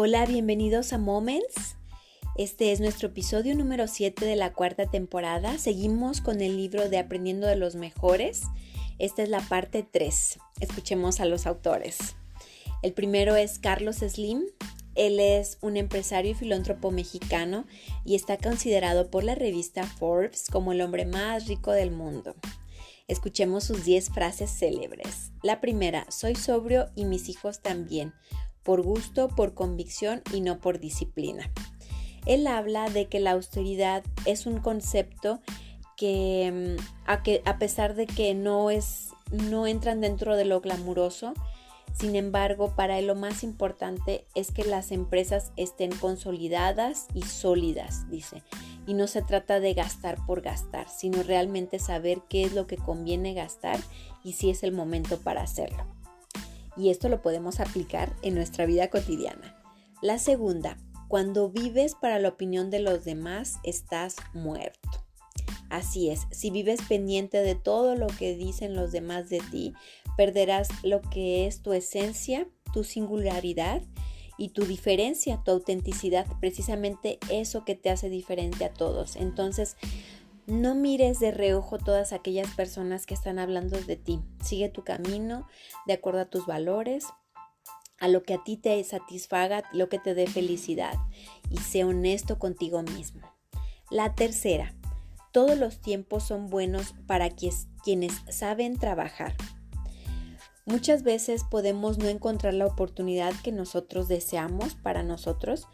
Hola, bienvenidos a Moments. Este es nuestro episodio número 7 de la cuarta temporada. Seguimos con el libro de Aprendiendo de los Mejores. Esta es la parte 3. Escuchemos a los autores. El primero es Carlos Slim. Él es un empresario y filántropo mexicano y está considerado por la revista Forbes como el hombre más rico del mundo. Escuchemos sus 10 frases célebres. La primera, soy sobrio y mis hijos también, por gusto, por convicción y no por disciplina. Él habla de que la austeridad es un concepto que mm, a, que, a pesar de que no, es, no entran dentro de lo glamuroso, sin embargo, para él lo más importante es que las empresas estén consolidadas y sólidas, dice. Y no se trata de gastar por gastar, sino realmente saber qué es lo que conviene gastar y si es el momento para hacerlo. Y esto lo podemos aplicar en nuestra vida cotidiana. La segunda, cuando vives para la opinión de los demás, estás muerto. Así es, si vives pendiente de todo lo que dicen los demás de ti, perderás lo que es tu esencia, tu singularidad y tu diferencia, tu autenticidad, precisamente eso que te hace diferente a todos. Entonces, no mires de reojo todas aquellas personas que están hablando de ti. Sigue tu camino de acuerdo a tus valores, a lo que a ti te satisfaga, lo que te dé felicidad y sé honesto contigo mismo. La tercera, todos los tiempos son buenos para quienes saben trabajar. Muchas veces podemos no encontrar la oportunidad que nosotros deseamos para nosotros,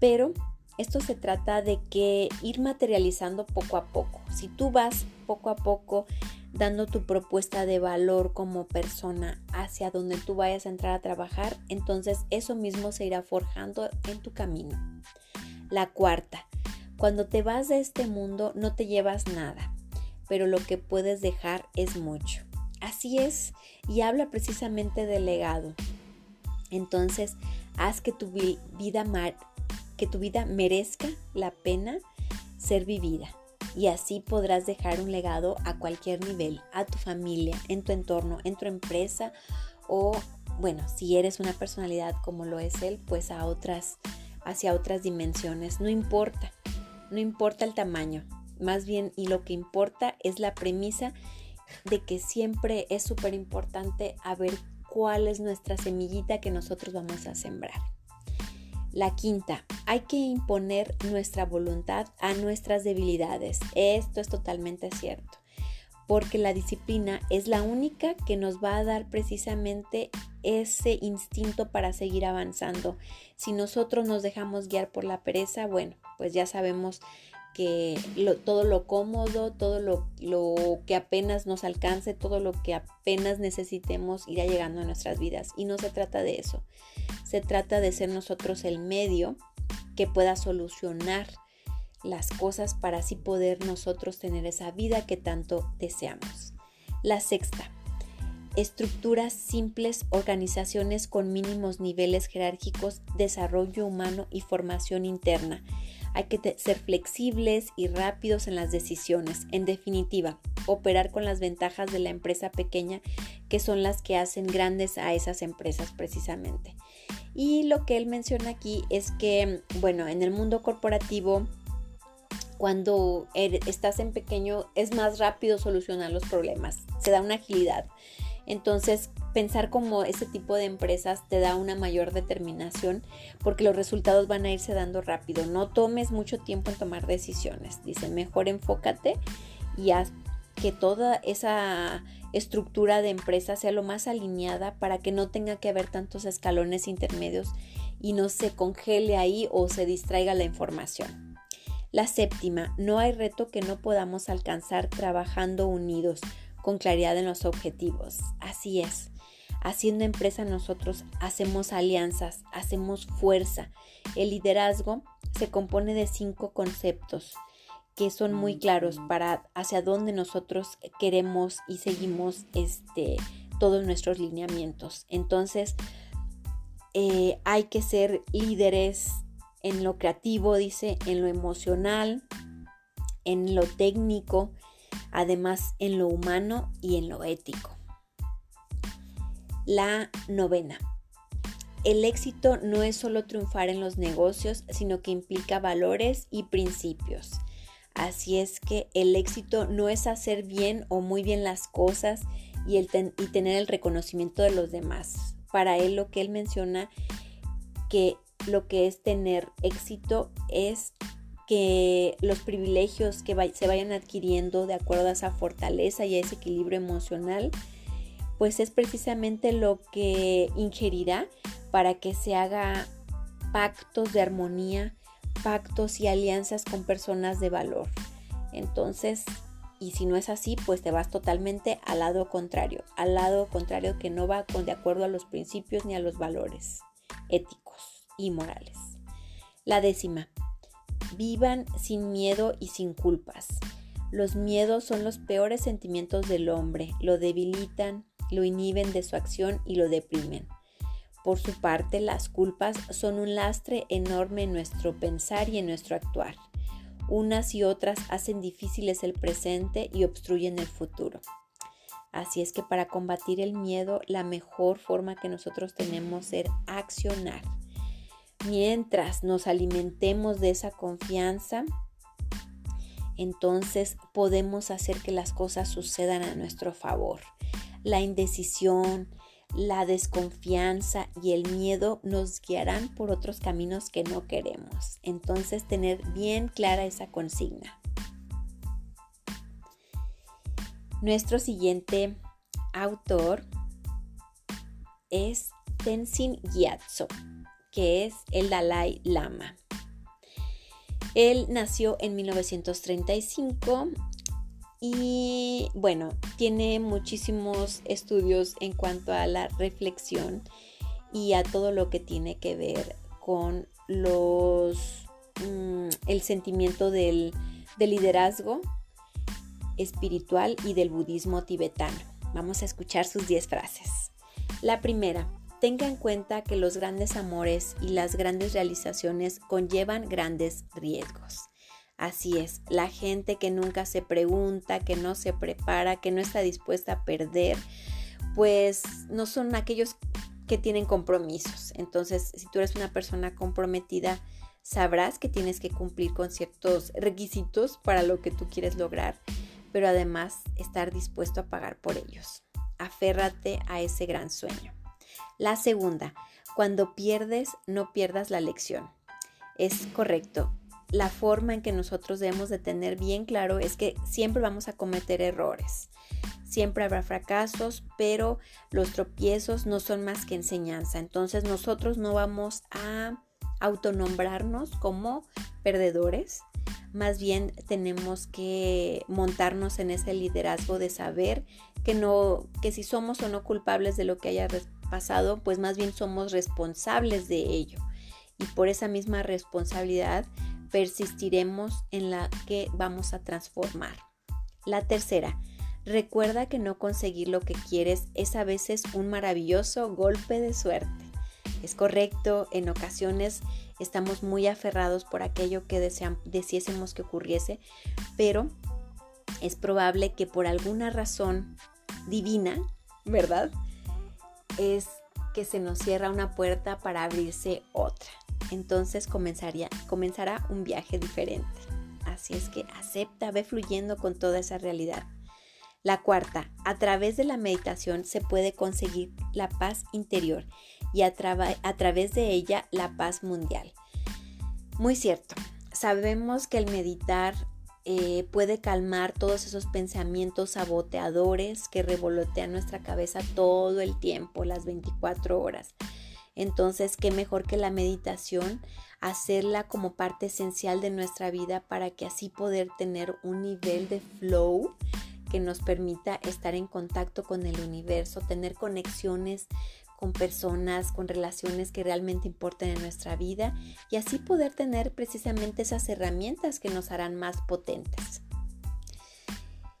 pero esto se trata de que ir materializando poco a poco. Si tú vas poco a poco dando tu propuesta de valor como persona hacia donde tú vayas a entrar a trabajar, entonces eso mismo se irá forjando en tu camino. La cuarta, cuando te vas de este mundo no te llevas nada, pero lo que puedes dejar es mucho. Así es, y habla precisamente del legado. Entonces, haz que tu vida que tu vida merezca la pena ser vivida y así podrás dejar un legado a cualquier nivel, a tu familia, en tu entorno, en tu empresa o, bueno, si eres una personalidad como lo es él, pues a otras, hacia otras dimensiones. No importa, no importa el tamaño, más bien y lo que importa es la premisa de que siempre es súper importante a ver cuál es nuestra semillita que nosotros vamos a sembrar. La quinta, hay que imponer nuestra voluntad a nuestras debilidades. Esto es totalmente cierto, porque la disciplina es la única que nos va a dar precisamente ese instinto para seguir avanzando. Si nosotros nos dejamos guiar por la pereza, bueno, pues ya sabemos que todo lo cómodo, todo lo, lo, que apenas nos alcance, todo lo que apenas necesitemos irá llegando a nuestras vidas. Y no se trata de eso. Se trata de ser nosotros el medio que pueda solucionar las cosas para así poder nosotros tener esa vida que tanto deseamos. La sexta, estructuras simples, organizaciones con mínimos niveles jerárquicos, desarrollo humano y formación interna. Hay que ser flexibles y rápidos en las decisiones. En definitiva, operar con las ventajas de la empresa pequeña que son las que hacen grandes a esas empresas precisamente. Y lo que él menciona aquí es que, bueno, en el mundo corporativo, cuando er, estás en pequeño, es más rápido solucionar los problemas, se da una agilidad. Entonces, pensar como ese tipo de empresas te da una mayor determinación porque los resultados van a irse dando rápido. No tomes mucho tiempo en tomar decisiones. Dice, mejor enfócate y haz que toda esa estructura de empresa sea lo más alineada para que no tenga que haber tantos escalones intermedios y no se congele ahí o se distraiga la información. La séptima, no hay reto que no podamos alcanzar trabajando unidos con claridad en los objetivos. Así es. Haciendo empresa nosotros hacemos alianzas, hacemos fuerza. El liderazgo se compone de cinco conceptos que son muy claros para hacia dónde nosotros queremos y seguimos este, todos nuestros lineamientos. Entonces, eh, hay que ser líderes en lo creativo, dice, en lo emocional, en lo técnico, además en lo humano y en lo ético. La novena. el éxito no es solo triunfar en los negocios, sino que implica valores y principios. Así es que el éxito no es hacer bien o muy bien las cosas y, el y tener el reconocimiento de los demás. Para él lo que él menciona que lo que es tener éxito es que los privilegios que se vayan adquiriendo de acuerdo a esa fortaleza y a ese equilibrio emocional, pues es precisamente lo que ingerirá para que se haga pactos de armonía, pactos y alianzas con personas de valor. Entonces, y si no es así, pues te vas totalmente al lado contrario, al lado contrario que no va con de acuerdo a los principios ni a los valores éticos y morales. La décima, vivan sin miedo y sin culpas. Los miedos son los peores sentimientos del hombre, lo debilitan, lo inhiben de su acción y lo deprimen. Por su parte, las culpas son un lastre enorme en nuestro pensar y en nuestro actuar. Unas y otras hacen difíciles el presente y obstruyen el futuro. Así es que para combatir el miedo, la mejor forma que nosotros tenemos es accionar. Mientras nos alimentemos de esa confianza, entonces podemos hacer que las cosas sucedan a nuestro favor. La indecisión, la desconfianza y el miedo nos guiarán por otros caminos que no queremos. Entonces tener bien clara esa consigna. Nuestro siguiente autor es Tenzin Gyatso, que es el Dalai Lama. Él nació en 1935 y bueno, tiene muchísimos estudios en cuanto a la reflexión y a todo lo que tiene que ver con los mm, el sentimiento del, del liderazgo espiritual y del budismo tibetano. Vamos a escuchar sus 10 frases. La primera, tenga en cuenta que los grandes amores y las grandes realizaciones conllevan grandes riesgos. Así es, la gente que nunca se pregunta, que no se prepara, que no está dispuesta a perder, pues no son aquellos que tienen compromisos. Entonces, si tú eres una persona comprometida, sabrás que tienes que cumplir con ciertos requisitos para lo que tú quieres lograr, pero además estar dispuesto a pagar por ellos. Aférrate a ese gran sueño. La segunda, cuando pierdes, no pierdas la lección. Es correcto, la forma en que nosotros debemos de tener bien claro es que siempre vamos a cometer errores. Siempre habrá fracasos, pero los tropiezos no son más que enseñanza. Entonces nosotros no vamos a autonombrarnos como perdedores. Más bien tenemos que montarnos en ese liderazgo de saber que no que si somos o no culpables de lo que haya pasado, pues más bien somos responsables de ello. Y por esa misma responsabilidad persistiremos en la que vamos a transformar. La tercera, recuerda que no conseguir lo que quieres es a veces un maravilloso golpe de suerte. Es correcto, en ocasiones estamos muy aferrados por aquello que deseásemos que ocurriese, pero es probable que por alguna razón divina, ¿verdad? Es que se nos cierra una puerta para abrirse otra entonces comenzaría, comenzará un viaje diferente. Así es que acepta, ve fluyendo con toda esa realidad. La cuarta, a través de la meditación se puede conseguir la paz interior y a, través de ella la paz mundial. Muy cierto, sabemos que el meditar eh, puede calmar todos esos pensamientos saboteadores que revolotean nuestra cabeza todo el tiempo, las 24 horas. Entonces, qué mejor que la meditación, hacerla como parte esencial de nuestra vida para que así poder tener un nivel de flow que nos permita estar en contacto con el universo, tener conexiones con personas, con relaciones que realmente importen en nuestra vida y así poder tener precisamente esas herramientas que nos harán más potentes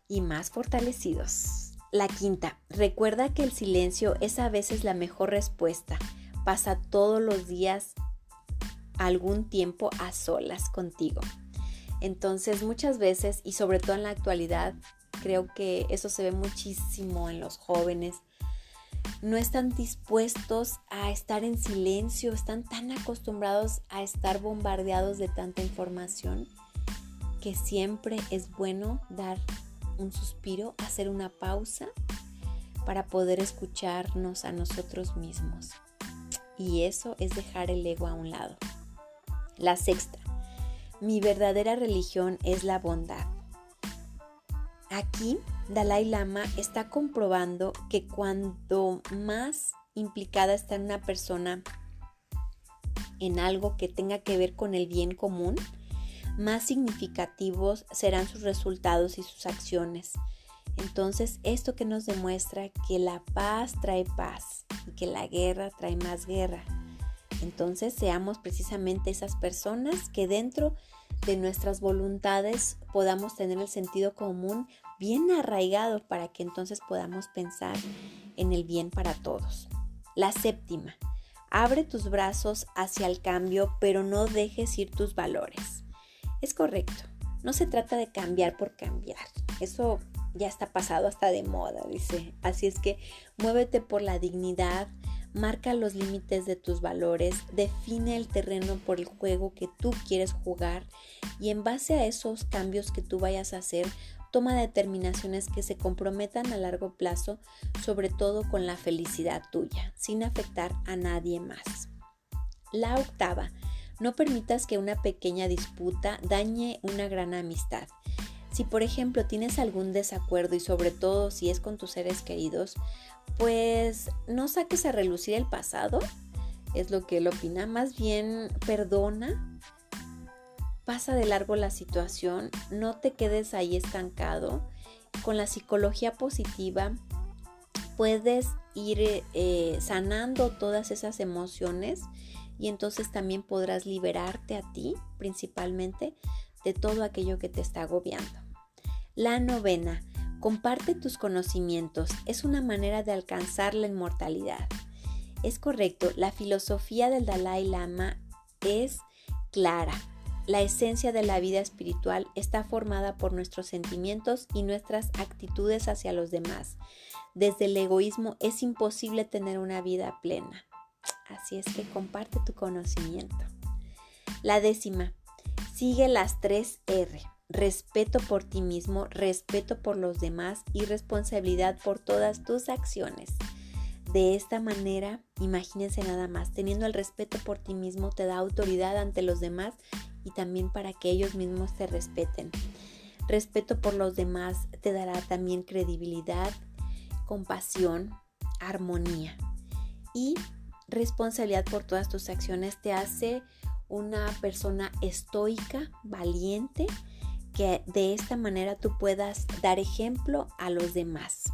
y más fortalecidos. La quinta, recuerda que el silencio es a veces la mejor respuesta pasa todos los días algún tiempo a solas contigo. Entonces muchas veces y sobre todo en la actualidad, creo que eso se ve muchísimo en los jóvenes, no están dispuestos a estar en silencio, están tan acostumbrados a estar bombardeados de tanta información que siempre es bueno dar un suspiro, hacer una pausa para poder escucharnos a nosotros mismos. Y eso es dejar el ego a un lado. La sexta, mi verdadera religión es la bondad. Aquí Dalai Lama está comprobando que cuando más implicada está una persona en algo que tenga que ver con el bien común, más significativos serán sus resultados y sus acciones. Entonces, esto que nos demuestra que la paz trae paz y que la guerra trae más guerra. Entonces, seamos precisamente esas personas que dentro de nuestras voluntades podamos tener el sentido común bien arraigado para que entonces podamos pensar en el bien para todos. La séptima, abre tus brazos hacia el cambio, pero no dejes ir tus valores. Es correcto, no se trata de cambiar por cambiar. Eso ya está pasado hasta de moda, dice. Así es que muévete por la dignidad, marca los límites de tus valores, define el terreno por el juego que tú quieres jugar y en base a esos cambios que tú vayas a hacer, toma determinaciones que se comprometan a largo plazo, sobre todo con la felicidad tuya, sin afectar a nadie más. La octava, no permitas que una pequeña disputa dañe una gran amistad. Si por ejemplo tienes algún desacuerdo y sobre todo si es con tus seres queridos, pues no saques a relucir el pasado, es lo que él opina, más bien perdona pasa de largo la situación, no te quedes ahí estancado. Con la psicología positiva puedes ir eh, sanando todas esas emociones y entonces también podrás liberarte a ti principalmente de todo aquello que te está agobiando. La novena, comparte tus conocimientos, es una manera de alcanzar la inmortalidad. Es correcto, la filosofía del Dalai Lama es clara, la esencia de la vida espiritual está formada por nuestros sentimientos y nuestras actitudes hacia los demás. Desde el egoísmo es imposible tener una vida plena. Así es que comparte tu conocimiento. La décima, sigue las tres R. Respeto por ti mismo, respeto por los demás y responsabilidad por todas tus acciones. De esta manera, imagínense nada más, teniendo el respeto por ti mismo te da autoridad ante los demás y también para que ellos mismos te respeten. Respeto por los demás te dará también credibilidad, compasión, armonía y responsabilidad por todas tus acciones te hace una persona estoica, valiente, que de esta manera tú puedas dar ejemplo a los demás.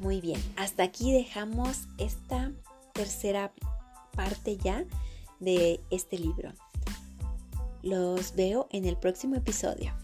Muy bien, hasta aquí dejamos esta tercera parte ya de este libro. Los veo en el próximo episodio.